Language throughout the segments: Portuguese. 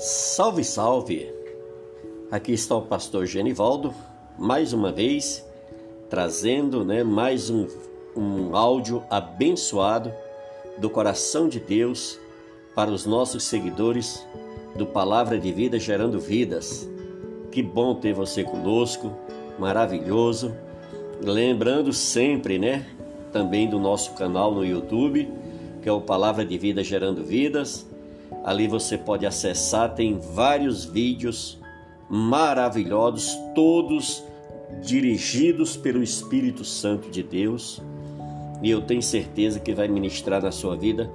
Salve, salve! Aqui está o pastor Genivaldo, mais uma vez, trazendo né, mais um, um áudio abençoado do coração de Deus para os nossos seguidores do Palavra de Vida Gerando Vidas. Que bom ter você conosco, maravilhoso. Lembrando sempre, né, também do nosso canal no YouTube, que é o Palavra de Vida Gerando Vidas Ali você pode acessar, tem vários vídeos maravilhosos, todos dirigidos pelo Espírito Santo de Deus. E eu tenho certeza que vai ministrar na sua vida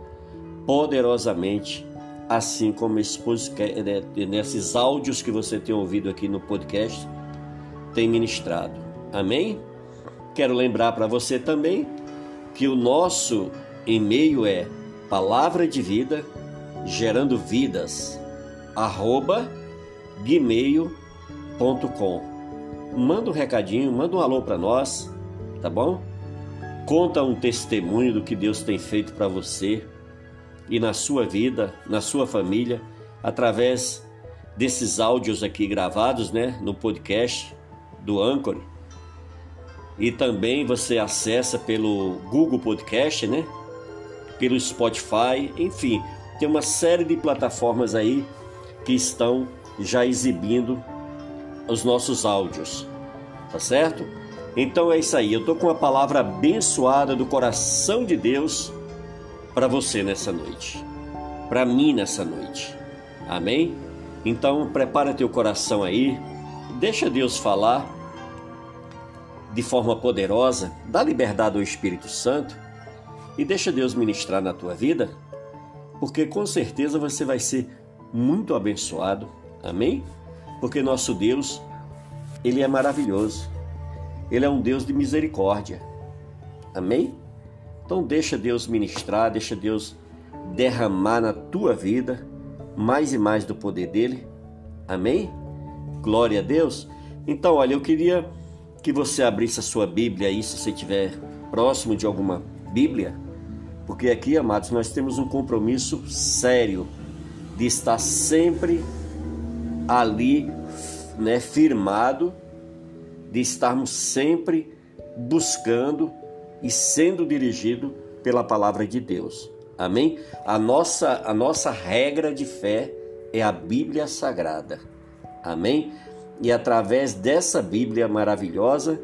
poderosamente, assim como esposo né, nesses áudios que você tem ouvido aqui no podcast tem ministrado. Amém? Quero lembrar para você também que o nosso e-mail é palavra de vida gerando vidas, arroba gmail.com. Manda um recadinho, manda um alô para nós, tá bom? Conta um testemunho do que Deus tem feito para você e na sua vida, na sua família, através desses áudios aqui gravados, né, no podcast do Anchor. E também você acessa pelo Google Podcast, né? Pelo Spotify, enfim, tem uma série de plataformas aí que estão já exibindo os nossos áudios, tá certo? Então é isso aí, eu tô com uma palavra abençoada do coração de Deus para você nessa noite, para mim nessa noite, amém? Então prepara teu coração aí, deixa Deus falar de forma poderosa, dá liberdade ao Espírito Santo e deixa Deus ministrar na tua vida porque com certeza você vai ser muito abençoado. Amém? Porque nosso Deus, ele é maravilhoso. Ele é um Deus de misericórdia. Amém? Então deixa Deus ministrar, deixa Deus derramar na tua vida mais e mais do poder dele. Amém? Glória a Deus. Então, olha, eu queria que você abrisse a sua Bíblia aí, se você estiver próximo de alguma Bíblia, porque aqui, amados, nós temos um compromisso sério de estar sempre ali, né, firmado, de estarmos sempre buscando e sendo dirigido pela palavra de Deus. Amém? A nossa a nossa regra de fé é a Bíblia Sagrada. Amém? E através dessa Bíblia maravilhosa,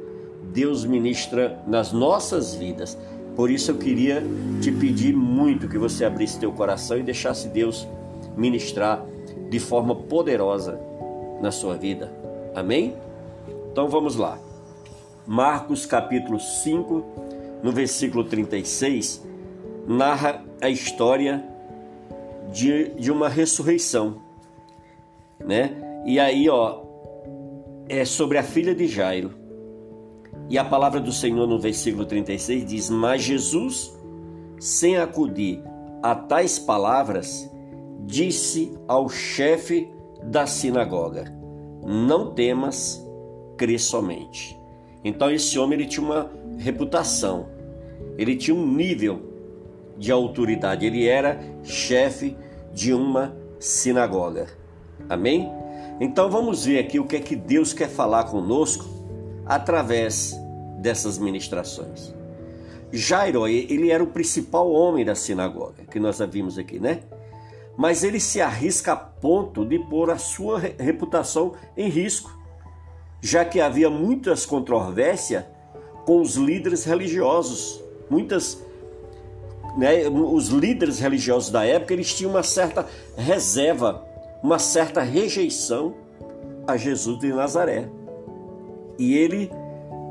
Deus ministra nas nossas vidas por isso eu queria te pedir muito que você abrisse teu coração e deixasse Deus ministrar de forma poderosa na sua vida. Amém? Então vamos lá. Marcos capítulo 5, no versículo 36, narra a história de, de uma ressurreição, né? E aí, ó, é sobre a filha de Jairo. E a palavra do Senhor no versículo 36 diz: Mas Jesus, sem acudir a tais palavras, disse ao chefe da sinagoga: Não temas, crê somente. Então esse homem ele tinha uma reputação, ele tinha um nível de autoridade, ele era chefe de uma sinagoga. Amém? Então vamos ver aqui o que é que Deus quer falar conosco através dessas ministrações. Jairo, ele era o principal homem da sinagoga, que nós vimos aqui, né? Mas ele se arrisca a ponto de pôr a sua reputação em risco, já que havia muitas controvérsias com os líderes religiosos. Muitas né, os líderes religiosos da época, eles tinham uma certa reserva, uma certa rejeição a Jesus de Nazaré. E ele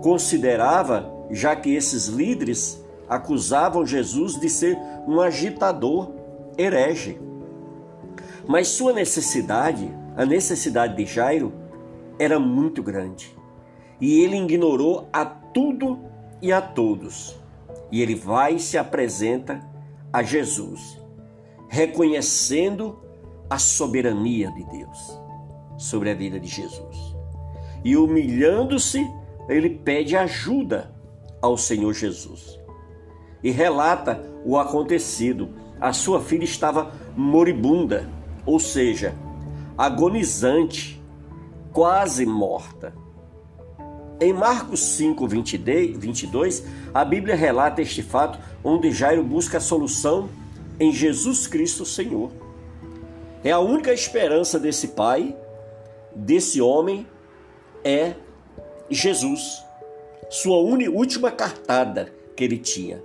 considerava, já que esses líderes acusavam Jesus de ser um agitador herege. Mas sua necessidade, a necessidade de Jairo, era muito grande. E ele ignorou a tudo e a todos. E ele vai e se apresenta a Jesus, reconhecendo a soberania de Deus sobre a vida de Jesus e humilhando-se, ele pede ajuda ao Senhor Jesus. E relata o acontecido. A sua filha estava moribunda, ou seja, agonizante, quase morta. Em Marcos 5, 22, a Bíblia relata este fato onde Jairo busca a solução em Jesus Cristo Senhor. É a única esperança desse pai, desse homem, é Jesus. Sua última cartada que ele tinha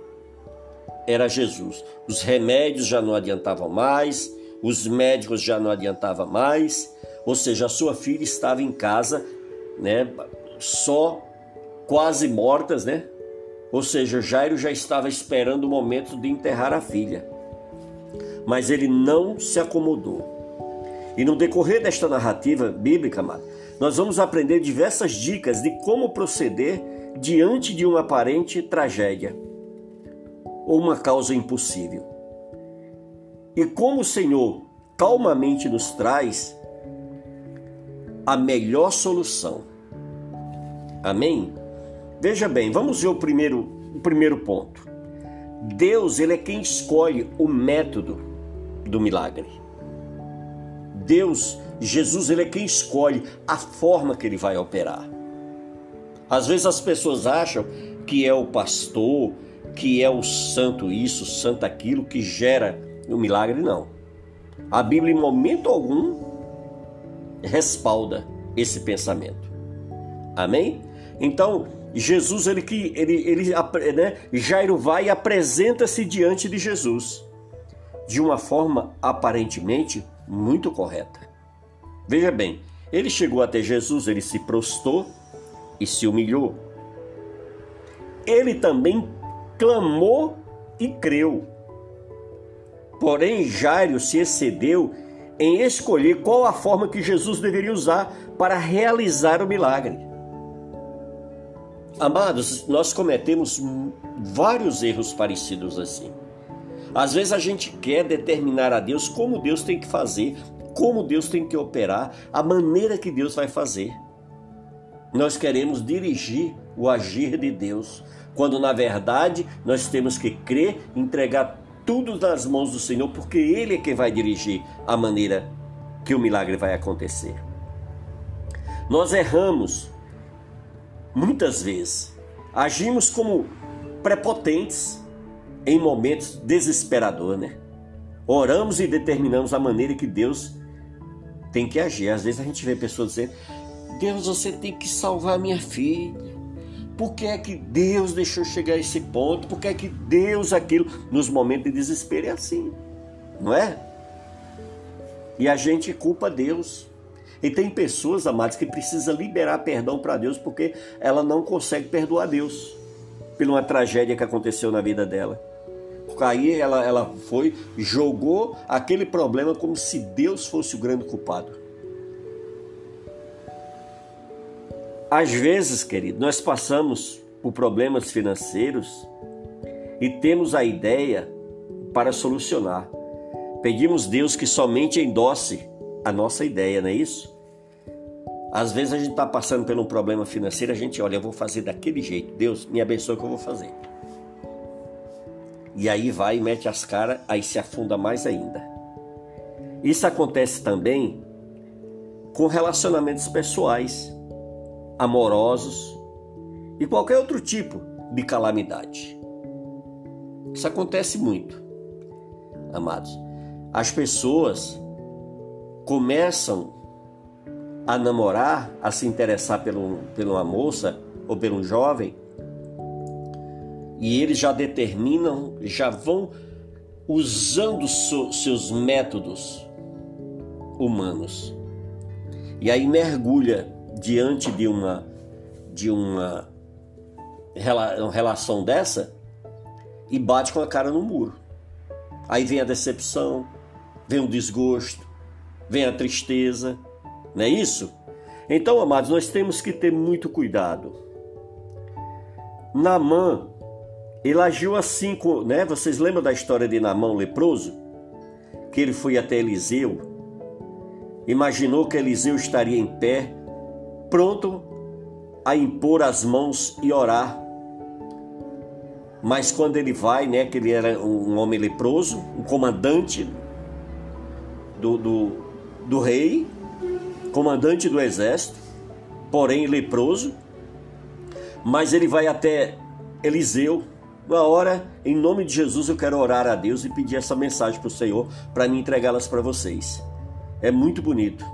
era Jesus. Os remédios já não adiantavam mais, os médicos já não adiantavam mais, ou seja, a sua filha estava em casa, né, só quase mortas, né? Ou seja, Jairo já estava esperando o momento de enterrar a filha. Mas ele não se acomodou. E no decorrer desta narrativa bíblica, nós vamos aprender diversas dicas de como proceder diante de uma aparente tragédia ou uma causa impossível. E como o Senhor calmamente nos traz a melhor solução. Amém? Veja bem, vamos ver o primeiro, o primeiro ponto. Deus, ele é quem escolhe o método do milagre. Deus, Jesus, ele é quem escolhe a forma que ele vai operar. Às vezes as pessoas acham que é o pastor, que é o santo isso, santo aquilo que gera o milagre, não. A Bíblia em momento algum respalda esse pensamento. Amém? Então, Jesus, ele que ele, ele né, Jairo vai e apresenta-se diante de Jesus de uma forma aparentemente muito correta. Veja bem, ele chegou até Jesus, ele se prostou e se humilhou. Ele também clamou e creu. Porém, Jairo se excedeu em escolher qual a forma que Jesus deveria usar para realizar o milagre. Amados, nós cometemos vários erros parecidos assim. Às vezes a gente quer determinar a Deus como Deus tem que fazer, como Deus tem que operar, a maneira que Deus vai fazer. Nós queremos dirigir o agir de Deus, quando na verdade nós temos que crer, entregar tudo nas mãos do Senhor, porque Ele é quem vai dirigir a maneira que o milagre vai acontecer. Nós erramos muitas vezes, agimos como prepotentes em momentos desesperadores, né? Oramos e determinamos a maneira que Deus tem que agir. Às vezes a gente vê pessoas dizendo: Deus, você tem que salvar minha filha. Por que é que Deus deixou chegar a esse ponto? Por que é que Deus aquilo? Nos momentos de desespero é assim, não é? E a gente culpa Deus. E tem pessoas, amados, que precisam liberar perdão para Deus porque ela não consegue perdoar Deus por uma tragédia que aconteceu na vida dela. Aí ela, ela foi, jogou aquele problema como se Deus fosse o grande culpado. Às vezes, querido, nós passamos por problemas financeiros e temos a ideia para solucionar. Pedimos Deus que somente endosse a nossa ideia, não é isso? Às vezes a gente está passando por um problema financeiro, a gente olha, eu vou fazer daquele jeito. Deus me abençoe que eu vou fazer. E aí vai e mete as caras, aí se afunda mais ainda. Isso acontece também com relacionamentos pessoais amorosos e qualquer outro tipo de calamidade. Isso acontece muito, amados. As pessoas começam a namorar, a se interessar pelo, uma moça ou um jovem, e eles já determinam, já vão usando so, seus métodos humanos. E aí mergulha diante de uma de uma relação dessa e bate com a cara no muro. Aí vem a decepção, vem o desgosto, vem a tristeza, não é isso? Então, amados, nós temos que ter muito cuidado. Namã, ele agiu assim, né? Vocês lembram da história de Namã leproso? Que ele foi até Eliseu, imaginou que Eliseu estaria em pé pronto a impor as mãos e orar. Mas quando ele vai, né, que ele era um homem leproso, um comandante do, do, do rei, comandante do exército, porém leproso, mas ele vai até Eliseu. Uma hora, em nome de Jesus, eu quero orar a Deus e pedir essa mensagem para o Senhor para me entregá-las para vocês. É muito bonito.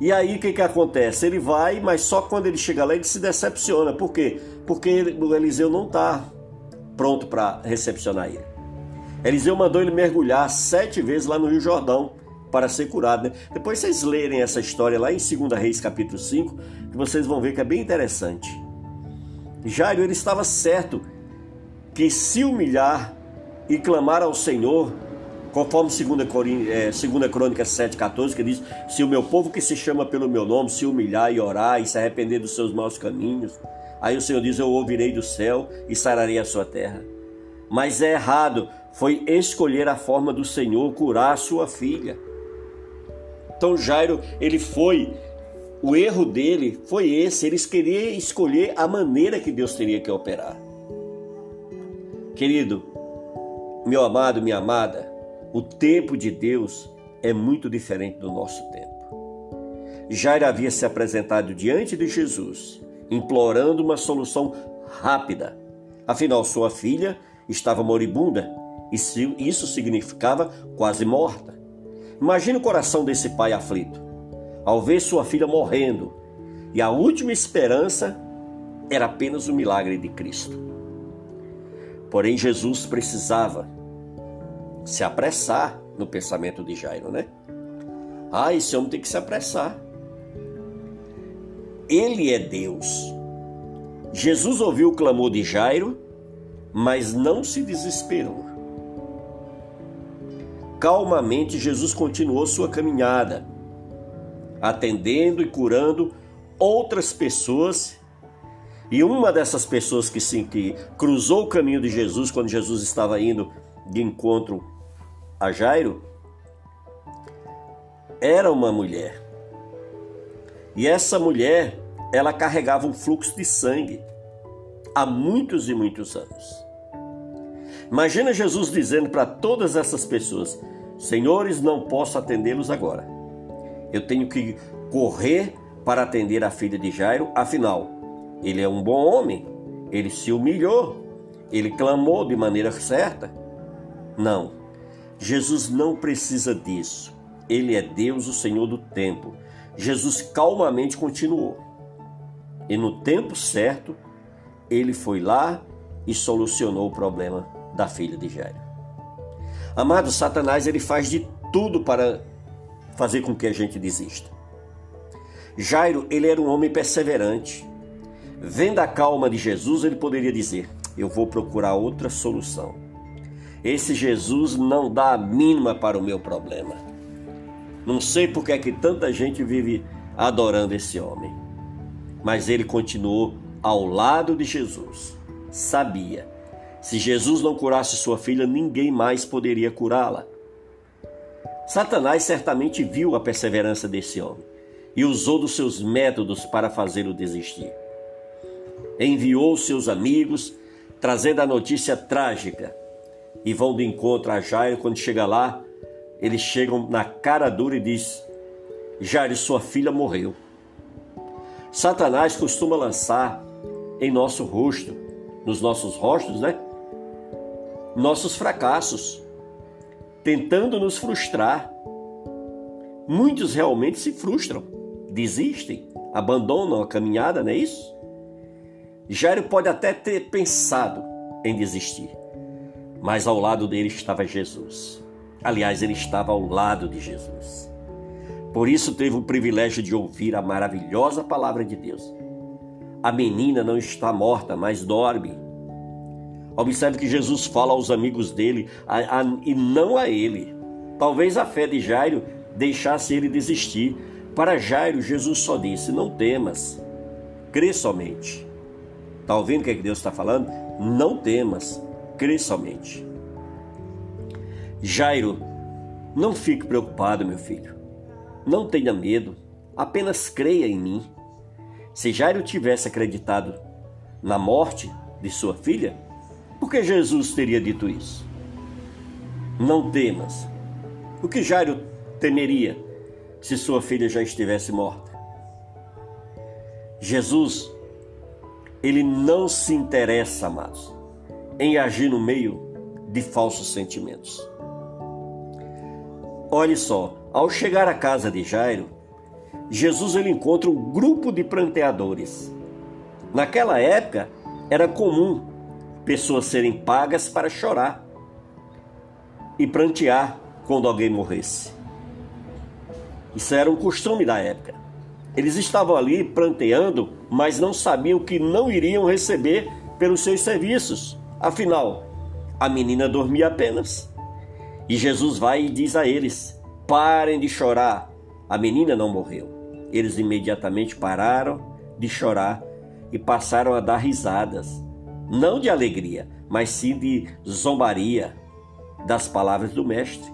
E aí o que, que acontece? Ele vai, mas só quando ele chega lá ele se decepciona. Por quê? Porque o Eliseu não está pronto para recepcionar ele. Eliseu mandou ele mergulhar sete vezes lá no Rio Jordão para ser curado. Né? Depois vocês lerem essa história lá em 2 Reis capítulo 5, que vocês vão ver que é bem interessante. Jairo ele estava certo que se humilhar e clamar ao Senhor, conforme 2 é, Crônicas 7,14, que diz: Se o meu povo que se chama pelo meu nome se humilhar e orar e se arrepender dos seus maus caminhos, aí o Senhor diz: Eu ouvirei do céu e sararei a sua terra. Mas é errado, foi escolher a forma do Senhor curar sua filha. Então Jairo, ele foi, o erro dele foi esse, eles queriam escolher a maneira que Deus teria que operar. Querido, meu amado, minha amada, o tempo de Deus é muito diferente do nosso tempo. Jairo havia se apresentado diante de Jesus, implorando uma solução rápida. Afinal, sua filha estava moribunda e isso significava quase morta. Imagine o coração desse pai aflito, ao ver sua filha morrendo, e a última esperança era apenas o milagre de Cristo. Porém, Jesus precisava se apressar no pensamento de Jairo, né? Ah, esse homem tem que se apressar. Ele é Deus. Jesus ouviu o clamor de Jairo, mas não se desesperou. Calmamente, Jesus continuou sua caminhada, atendendo e curando outras pessoas. E uma dessas pessoas que, sim, que cruzou o caminho de Jesus quando Jesus estava indo de encontro a Jairo era uma mulher. E essa mulher, ela carregava um fluxo de sangue há muitos e muitos anos. Imagina Jesus dizendo para todas essas pessoas: Senhores, não posso atendê-los agora. Eu tenho que correr para atender a filha de Jairo, afinal, ele é um bom homem, ele se humilhou, ele clamou de maneira certa. Não, Jesus não precisa disso. Ele é Deus, o Senhor do tempo. Jesus calmamente continuou. E no tempo certo, ele foi lá e solucionou o problema da filha de Jairo. Amado, Satanás ele faz de tudo para fazer com que a gente desista. Jairo, ele era um homem perseverante. Vendo a calma de Jesus, ele poderia dizer: Eu vou procurar outra solução. Esse Jesus não dá a mínima para o meu problema. Não sei por que é que tanta gente vive adorando esse homem. Mas ele continuou ao lado de Jesus. Sabia se Jesus não curasse sua filha, ninguém mais poderia curá-la. Satanás certamente viu a perseverança desse homem e usou dos seus métodos para fazê-lo desistir. Enviou seus amigos, trazendo a notícia trágica, e vão de encontro a Jairo. Quando chega lá, eles chegam na cara dura e diz: Jairo, sua filha morreu. Satanás costuma lançar em nosso rosto, nos nossos rostos, né? nossos fracassos, tentando nos frustrar. Muitos realmente se frustram, desistem, abandonam a caminhada, não é isso? Jairo pode até ter pensado em desistir, mas ao lado dele estava Jesus. Aliás, ele estava ao lado de Jesus. Por isso teve o privilégio de ouvir a maravilhosa palavra de Deus. A menina não está morta, mas dorme. Observe que Jesus fala aos amigos dele a, a, e não a ele. Talvez a fé de Jairo deixasse ele desistir. Para Jairo, Jesus só disse: Não temas, crê somente. Está ouvindo o que, é que Deus está falando? Não temas, crê somente. Jairo, não fique preocupado, meu filho. Não tenha medo, apenas creia em mim. Se Jairo tivesse acreditado na morte de sua filha, por que Jesus teria dito isso? Não temas. O que Jairo temeria? se sua filha já estivesse morta. Jesus, ele não se interessa, amados, em agir no meio de falsos sentimentos. Olhe só, ao chegar à casa de Jairo, Jesus ele encontra um grupo de pranteadores. Naquela época, era comum pessoas serem pagas para chorar e prantear quando alguém morresse. Isso era um costume da época. Eles estavam ali pranteando, mas não sabiam que não iriam receber pelos seus serviços. Afinal, a menina dormia apenas. E Jesus vai e diz a eles: parem de chorar, a menina não morreu. Eles imediatamente pararam de chorar e passaram a dar risadas, não de alegria, mas sim de zombaria das palavras do Mestre.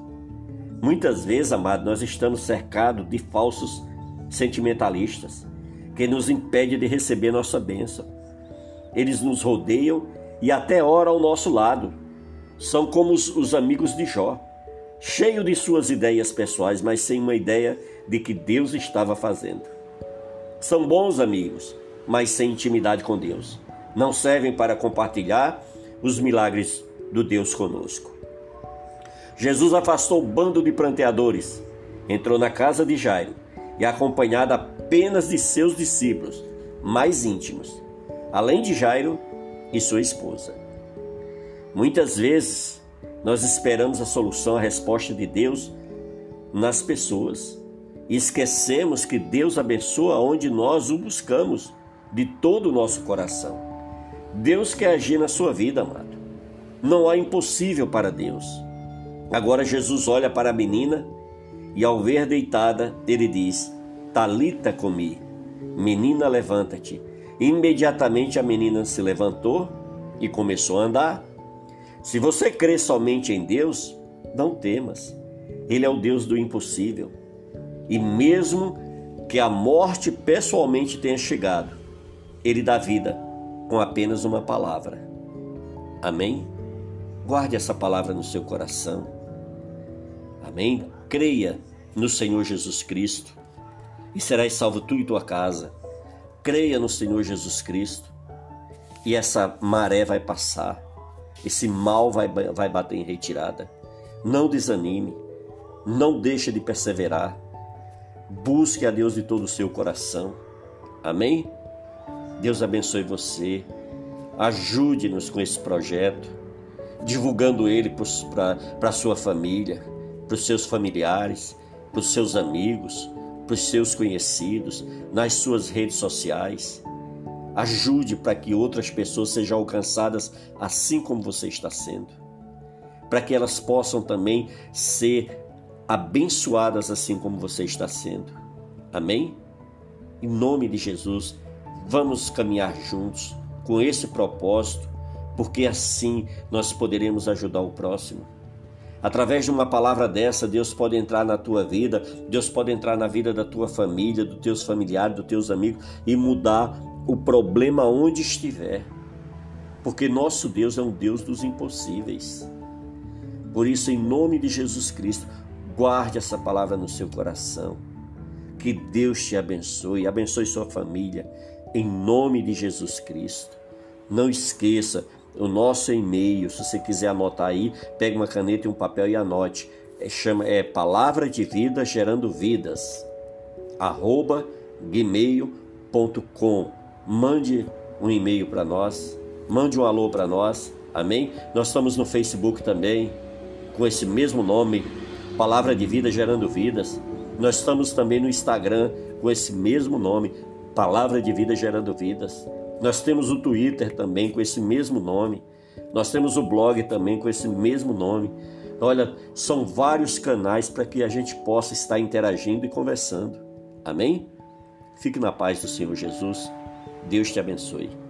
Muitas vezes, amado, nós estamos cercados de falsos sentimentalistas que nos impedem de receber nossa bênção. Eles nos rodeiam e até oram ao nosso lado. São como os, os amigos de Jó, cheio de suas ideias pessoais, mas sem uma ideia de que Deus estava fazendo. São bons amigos, mas sem intimidade com Deus. Não servem para compartilhar os milagres do Deus conosco. Jesus afastou o bando de pranteadores, entrou na casa de Jairo e, acompanhado apenas de seus discípulos mais íntimos, além de Jairo e sua esposa. Muitas vezes nós esperamos a solução, a resposta de Deus nas pessoas e esquecemos que Deus abençoa onde nós o buscamos de todo o nosso coração. Deus quer agir na sua vida, amado. Não há impossível para Deus. Agora Jesus olha para a menina e, ao ver deitada, ele diz: Talita comi, menina, levanta-te. Imediatamente a menina se levantou e começou a andar. Se você crê somente em Deus, não temas. Ele é o Deus do impossível. E mesmo que a morte pessoalmente tenha chegado, ele dá vida com apenas uma palavra. Amém? Guarde essa palavra no seu coração. Amém? Creia no Senhor Jesus Cristo e serás salvo tu e tua casa. Creia no Senhor Jesus Cristo e essa maré vai passar. Esse mal vai, vai bater em retirada. Não desanime. Não deixe de perseverar. Busque a Deus de todo o seu coração. Amém? Deus abençoe você. Ajude-nos com esse projeto, divulgando ele para a sua família para os seus familiares, para os seus amigos, para os seus conhecidos, nas suas redes sociais. Ajude para que outras pessoas sejam alcançadas assim como você está sendo. Para que elas possam também ser abençoadas assim como você está sendo. Amém? Em nome de Jesus, vamos caminhar juntos com esse propósito, porque assim nós poderemos ajudar o próximo. Através de uma palavra dessa, Deus pode entrar na tua vida, Deus pode entrar na vida da tua família, dos teus familiares, dos teus amigos e mudar o problema onde estiver. Porque nosso Deus é um Deus dos impossíveis. Por isso, em nome de Jesus Cristo, guarde essa palavra no seu coração. Que Deus te abençoe, abençoe sua família, em nome de Jesus Cristo. Não esqueça, o nosso e-mail. Se você quiser anotar aí, pegue uma caneta e um papel e anote. É, chama, é Palavra de Vida Gerando Vidas, arroba gmail.com. Mande um e-mail para nós, mande um alô para nós, amém? Nós estamos no Facebook também, com esse mesmo nome, Palavra de Vida Gerando Vidas. Nós estamos também no Instagram com esse mesmo nome, Palavra de Vida Gerando Vidas. Nós temos o Twitter também com esse mesmo nome. Nós temos o blog também com esse mesmo nome. Olha, são vários canais para que a gente possa estar interagindo e conversando. Amém? Fique na paz do Senhor Jesus. Deus te abençoe.